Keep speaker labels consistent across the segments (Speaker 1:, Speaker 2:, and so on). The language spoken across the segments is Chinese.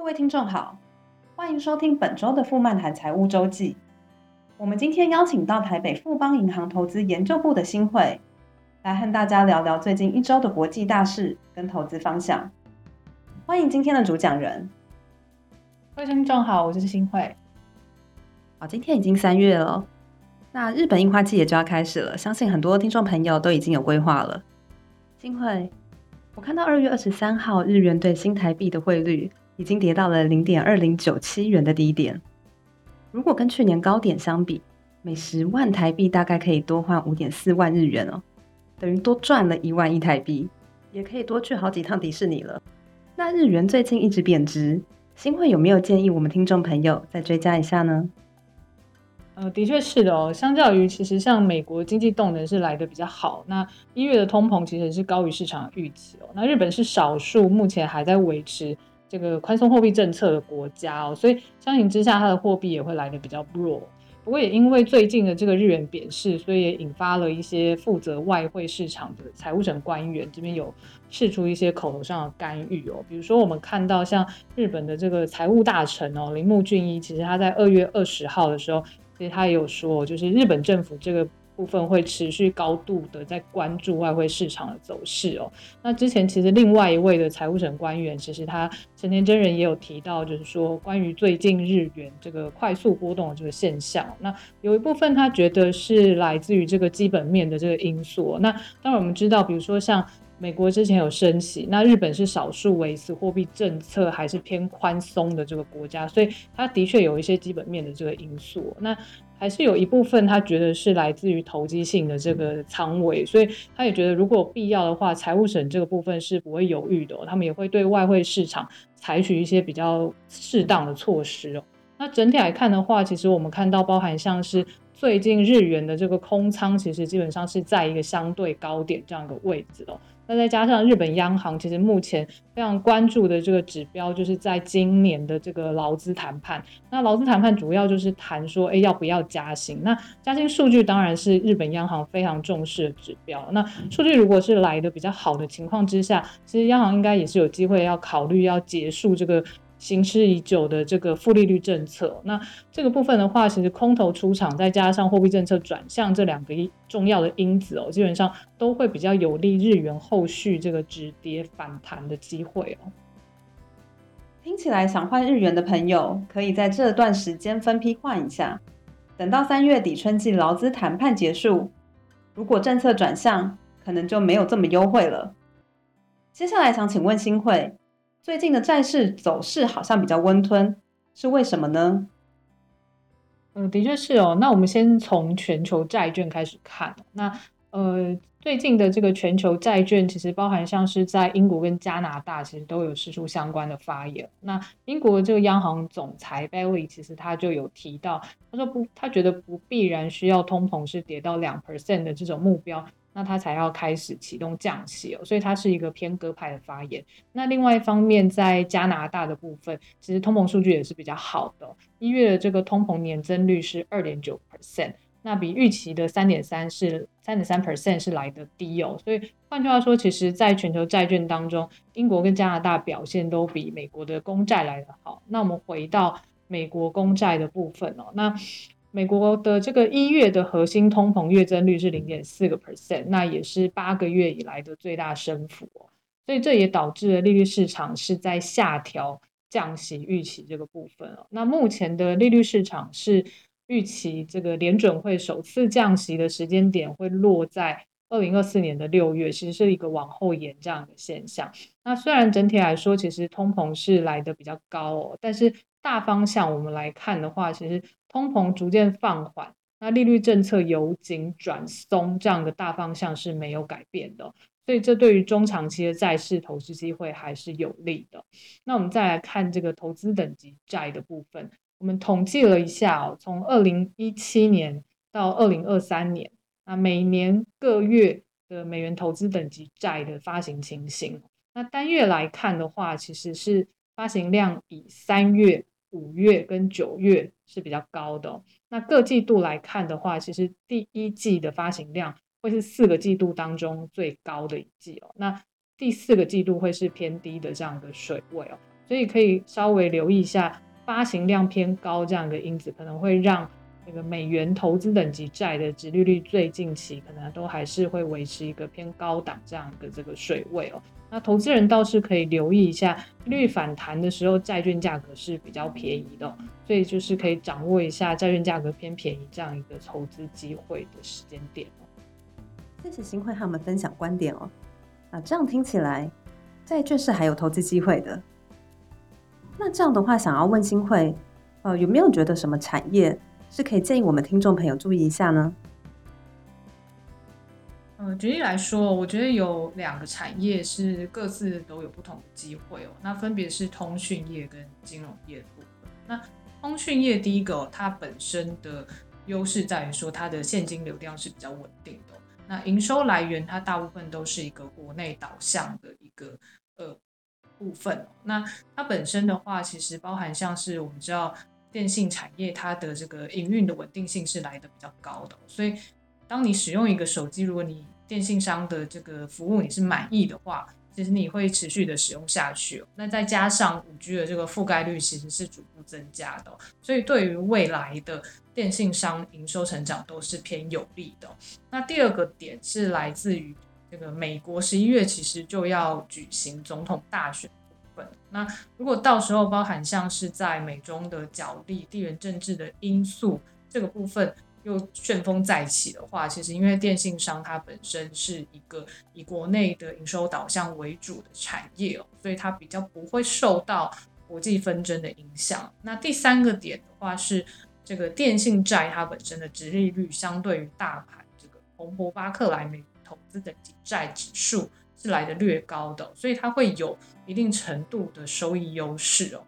Speaker 1: 各位听众好，欢迎收听本周的富曼谈财务周记。我们今天邀请到台北富邦银行投资研究部的新会，来和大家聊聊最近一周的国际大事跟投资方向。欢迎今天的主讲人。
Speaker 2: 各位听众好，我是新会。
Speaker 1: 好，今天已经三月了，那日本樱花季也就要开始了，相信很多听众朋友都已经有规划了。新会，我看到二月二十三号日元对新台币的汇率。已经跌到了零点二零九七元的低点。如果跟去年高点相比，每十万台币大概可以多换五点四万日元哦，等于多赚了一万亿台币，也可以多去好几趟迪士尼了。那日元最近一直贬值，新会有没有建议我们听众朋友再追加一下呢？
Speaker 2: 呃，的确是的哦。相较于其实像美国经济动能是来得比较好，那一月的通膨其实是高于市场预期哦。那日本是少数目前还在维持。这个宽松货币政策的国家哦，所以相形之下，它的货币也会来得比较弱。不过也因为最近的这个日元贬势，所以也引发了一些负责外汇市场的财务省官员这边有释出一些口头上的干预哦。比如说，我们看到像日本的这个财务大臣哦，铃木俊一，其实他在二月二十号的时候，其实他也有说，就是日本政府这个。部分会持续高度的在关注外汇市场的走势哦。那之前其实另外一位的财务省官员，其实他成田真人也有提到，就是说关于最近日元这个快速波动的这个现象。那有一部分他觉得是来自于这个基本面的这个因素。那当然我们知道，比如说像美国之前有升息，那日本是少数维持货币政策还是偏宽松的这个国家，所以它的确有一些基本面的这个因素。那还是有一部分他觉得是来自于投机性的这个仓位，所以他也觉得如果必要的话，财务省这个部分是不会犹豫的，他们也会对外汇市场采取一些比较适当的措施哦。那整体来看的话，其实我们看到包含像是最近日元的这个空仓，其实基本上是在一个相对高点这样一个位置哦。那再加上日本央行其实目前非常关注的这个指标，就是在今年的这个劳资谈判。那劳资谈判主要就是谈说，哎，要不要加薪？那加薪数据当然是日本央行非常重视的指标。那数据如果是来的比较好的情况之下，其实央行应该也是有机会要考虑要结束这个。行之已久的这个负利率政策，那这个部分的话，其实空头出场，再加上货币政策转向这两个重要的因子哦，基本上都会比较有利日元后续这个止跌反弹的机会哦。
Speaker 1: 听起来想换日元的朋友，可以在这段时间分批换一下，等到三月底春季劳资谈判结束，如果政策转向，可能就没有这么优惠了。接下来想请问新会。最近的债市走势好像比较温吞，是为什么呢？
Speaker 2: 嗯，的确是哦。那我们先从全球债券开始看。那呃，最近的这个全球债券其实包含像是在英国跟加拿大，其实都有释出相关的发言。那英国的这个央行总裁 Baily 其实他就有提到，他说不，他觉得不必然需要通膨是跌到两 percent 的这种目标。那他才要开始启动降息哦，所以它是一个偏鸽派的发言。那另外一方面，在加拿大的部分，其实通膨数据也是比较好的。一月的这个通膨年增率是二点九 percent，那比预期的三点三是三点三 percent 是来得低哦。所以换句话说，其实在全球债券当中，英国跟加拿大表现都比美国的公债来得好。那我们回到美国公债的部分哦，那。美国的这个一月的核心通膨月增率是零点四个 percent，那也是八个月以来的最大升幅哦。所以这也导致了利率市场是在下调降息预期这个部分哦。那目前的利率市场是预期这个联准会首次降息的时间点会落在二零二四年的六月，其实是一个往后延这样的现象。那虽然整体来说，其实通膨是来得比较高哦，但是大方向我们来看的话，其实通膨逐渐放缓，那利率政策由紧转松这样的大方向是没有改变的，所以这对于中长期的债市投资机会还是有利的。那我们再来看这个投资等级债的部分，我们统计了一下哦，从二零一七年到二零二三年。那每年各月的美元投资等级债的发行情形，那单月来看的话，其实是发行量以三月、五月跟九月是比较高的。那各季度来看的话，其实第一季的发行量会是四个季度当中最高的一季哦。那第四个季度会是偏低的这样的水位哦。所以可以稍微留意一下发行量偏高这样一个因子，可能会让这个美元投资等级债的殖利率最近期可能都还是会维持一个偏高档这样的这个水位哦。那投资人倒是可以留意一下，利率反弹的时候，债券价格是比较便宜的，所以就是可以掌握一下债券价格偏便宜这样一个投资机会的时间点
Speaker 1: 哦。谢谢新会和我们分享观点哦。啊，这样听起来，债券是还有投资机会的。那这样的话，想要问新会，呃，有没有觉得什么产业是可以建议我们听众朋友注意一下呢？
Speaker 2: 呃，举例来说，我觉得有两个产业是各自都有不同的机会哦。那分别是通讯业跟金融业的部分。那通讯业第一个，它本身的优势在于说它的现金流量是比较稳定的。那营收来源它大部分都是一个国内导向的一个呃部分。那它本身的话，其实包含像是我们知道电信产业，它的这个营运的稳定性是来的比较高的，所以。当你使用一个手机，如果你电信商的这个服务你是满意的话，其实你会持续的使用下去。那再加上五 G 的这个覆盖率其实是逐步增加的，所以对于未来的电信商营收成长都是偏有利的。那第二个点是来自于这个美国十一月其实就要举行总统大选那如果到时候包含像是在美中的角力、地缘政治的因素这个部分。又旋风再起的话，其实因为电信商它本身是一个以国内的营收导向为主的产业哦，所以它比较不会受到国际纷争的影响。那第三个点的话是这个电信债它本身的殖利率相对于大盘这个彭博巴克莱美投资等级债指数是来得略高的，所以它会有一定程度的收益优势哦。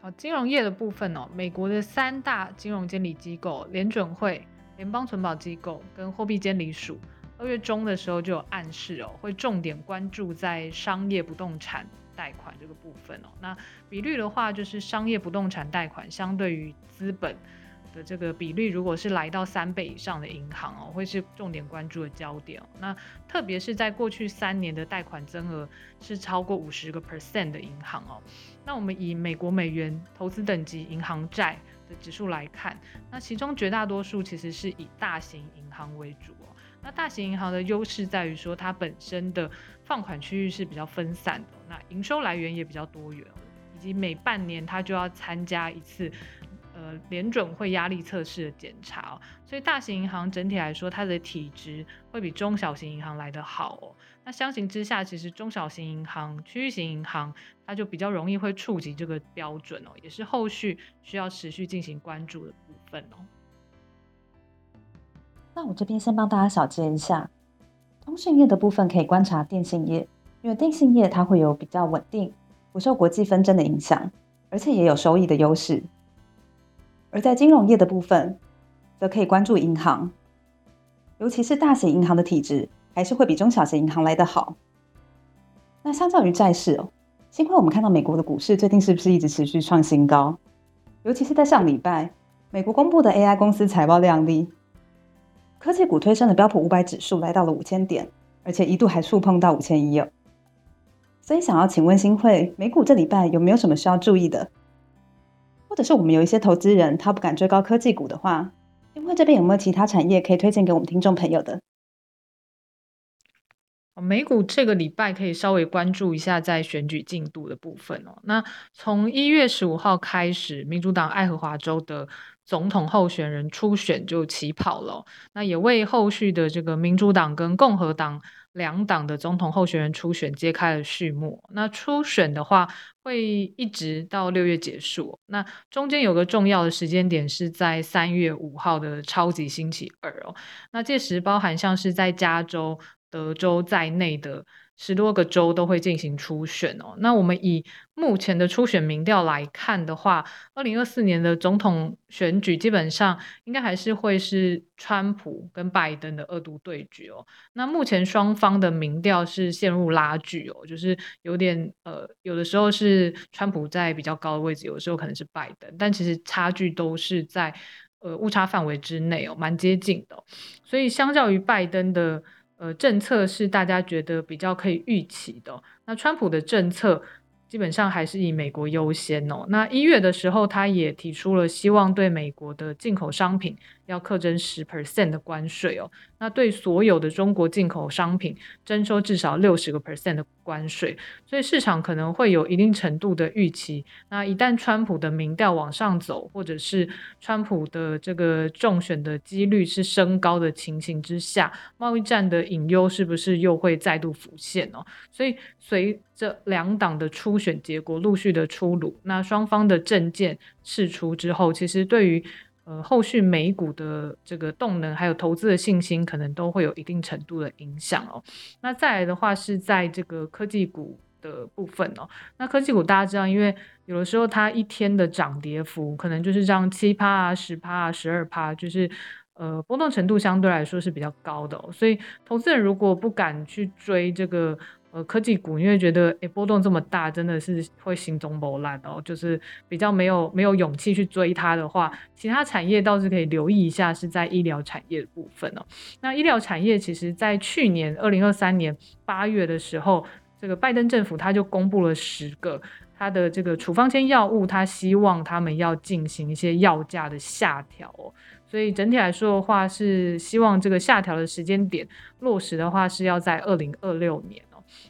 Speaker 2: 好金融业的部分哦，美国的三大金融监理机构联准会、联邦存保机构跟货币监理署，二月中的时候就有暗示哦，会重点关注在商业不动产贷款这个部分哦。那比率的话，就是商业不动产贷款相对于资本的这个比率，如果是来到三倍以上的银行哦，会是重点关注的焦点。那特别是在过去三年的贷款增额是超过五十个 percent 的银行哦。那我们以美国美元投资等级银行债的指数来看，那其中绝大多数其实是以大型银行为主哦。那大型银行的优势在于说，它本身的放款区域是比较分散的，那营收来源也比较多元，以及每半年它就要参加一次。呃，联准会压力测试的检查哦，所以大型银行整体来说，它的体质会比中小型银行来得好哦。那相形之下，其实中小型银行、区域型银行，它就比较容易会触及这个标准哦，也是后续需要持续进行关注的部分哦。
Speaker 1: 那我这边先帮大家小结一下，通讯业的部分可以观察电信业，因为电信业它会有比较稳定、不受国际纷争的影响，而且也有收益的优势。而在金融业的部分，则可以关注银行，尤其是大型银行的体质还是会比中小型银行来得好。那相较于债市哦，幸亏我们看到美国的股市最近是不是一直持续创新高？尤其是在上礼拜，美国公布的 AI 公司财报亮丽，科技股推升的标普五百指数来到了五千点，而且一度还触碰到五千一哦。所以想要请问新慧，美股这礼拜有没有什么需要注意的？或者是我们有一些投资人，他不敢追高科技股的话，新慧这边有没有其他产业可以推荐给我们听众朋友的？
Speaker 2: 美股这个礼拜可以稍微关注一下在选举进度的部分哦。那从一月十五号开始，民主党爱荷华州的总统候选人初选就起跑了，那也为后续的这个民主党跟共和党。两党的总统候选人初选揭开了序幕。那初选的话，会一直到六月结束。那中间有个重要的时间点是在三月五号的超级星期二哦。那届时包含像是在加州、德州在内的。十多个州都会进行初选哦。那我们以目前的初选民调来看的话，二零二四年的总统选举基本上应该还是会是川普跟拜登的二度对决哦。那目前双方的民调是陷入拉锯哦，就是有点呃，有的时候是川普在比较高的位置，有的时候可能是拜登，但其实差距都是在呃误差范围之内哦，蛮接近的。所以相较于拜登的。呃政策是大家觉得比较可以预期的。那川普的政策。基本上还是以美国优先哦。那一月的时候，他也提出了希望对美国的进口商品要课征十 percent 的关税哦。那对所有的中国进口商品征收至少六十个 percent 的关税，所以市场可能会有一定程度的预期。那一旦川普的民调往上走，或者是川普的这个中选的几率是升高的情形之下，贸易战的隐忧是不是又会再度浮现哦？所以随着两党的初选结果陆续的出炉，那双方的政见释出之后，其实对于呃，后续美股的这个动能，还有投资的信心，可能都会有一定程度的影响哦。那再来的话，是在这个科技股的部分哦。那科技股大家知道，因为有的时候它一天的涨跌幅可能就是这样七趴啊、十趴啊、十二趴，就是呃波动程度相对来说是比较高的哦。所以投资人如果不敢去追这个。呃，科技股因为觉得诶波动这么大，真的是会心中不烂哦，就是比较没有没有勇气去追它的话，其他产业倒是可以留意一下，是在医疗产业部分哦。那医疗产业其实，在去年二零二三年八月的时候，这个拜登政府他就公布了十个他的这个处方箋药物，他希望他们要进行一些药价的下调哦。所以整体来说的话，是希望这个下调的时间点落实的话，是要在二零二六年。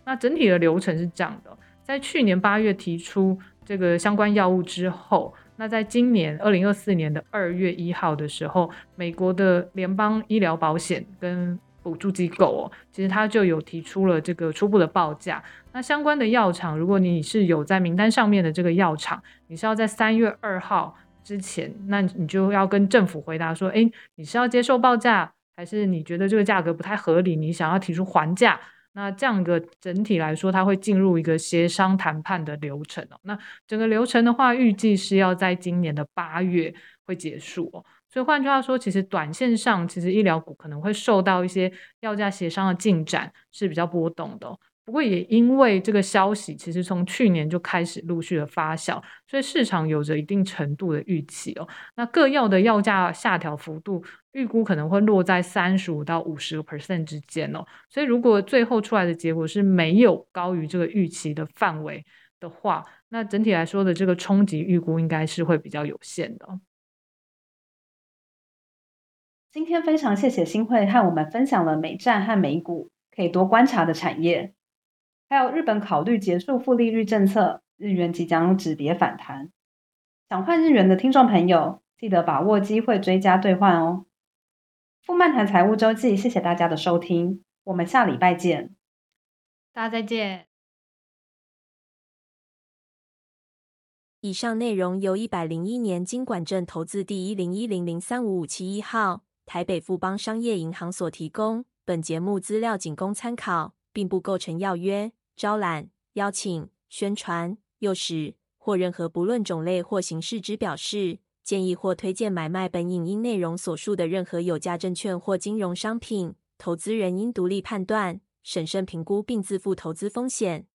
Speaker 2: 那整体的流程是这样的，在去年八月提出这个相关药物之后，那在今年二零二四年的二月一号的时候，美国的联邦医疗保险跟补助机构哦，其实它就有提出了这个初步的报价。那相关的药厂，如果你是有在名单上面的这个药厂，你是要在三月二号之前，那你就要跟政府回答说，诶，你是要接受报价，还是你觉得这个价格不太合理，你想要提出还价？那这样一个整体来说，它会进入一个协商谈判的流程哦。那整个流程的话，预计是要在今年的八月会结束哦。所以换句话说，其实短线上，其实医疗股可能会受到一些药价协商的进展是比较波动的。不过也因为这个消息，其实从去年就开始陆续的发酵，所以市场有着一定程度的预期哦。那各药的药价下调幅度，预估可能会落在三十五到五十个 percent 之间哦。所以如果最后出来的结果是没有高于这个预期的范围的话，那整体来说的这个冲击预估应该是会比较有限的。
Speaker 1: 今天非常谢谢新会和我们分享了美债和美股可以多观察的产业。还有日本考虑结束负利率政策，日元即将止跌反弹。想换日元的听众朋友，记得把握机会追加兑换哦。富曼谈财务周记，谢谢大家的收听，我们下礼拜见，
Speaker 2: 大家再见。
Speaker 3: 以上内容由一百零一年金管证投字第一零一零零三五五七一号台北富邦商业银行所提供，本节目资料仅供参考。并不构成要约、招揽、邀请、宣传、诱使或任何不论种类或形式之表示、建议或推荐买卖本影音内容所述的任何有价证券或金融商品。投资人应独立判断、审慎评估并自负投资风险。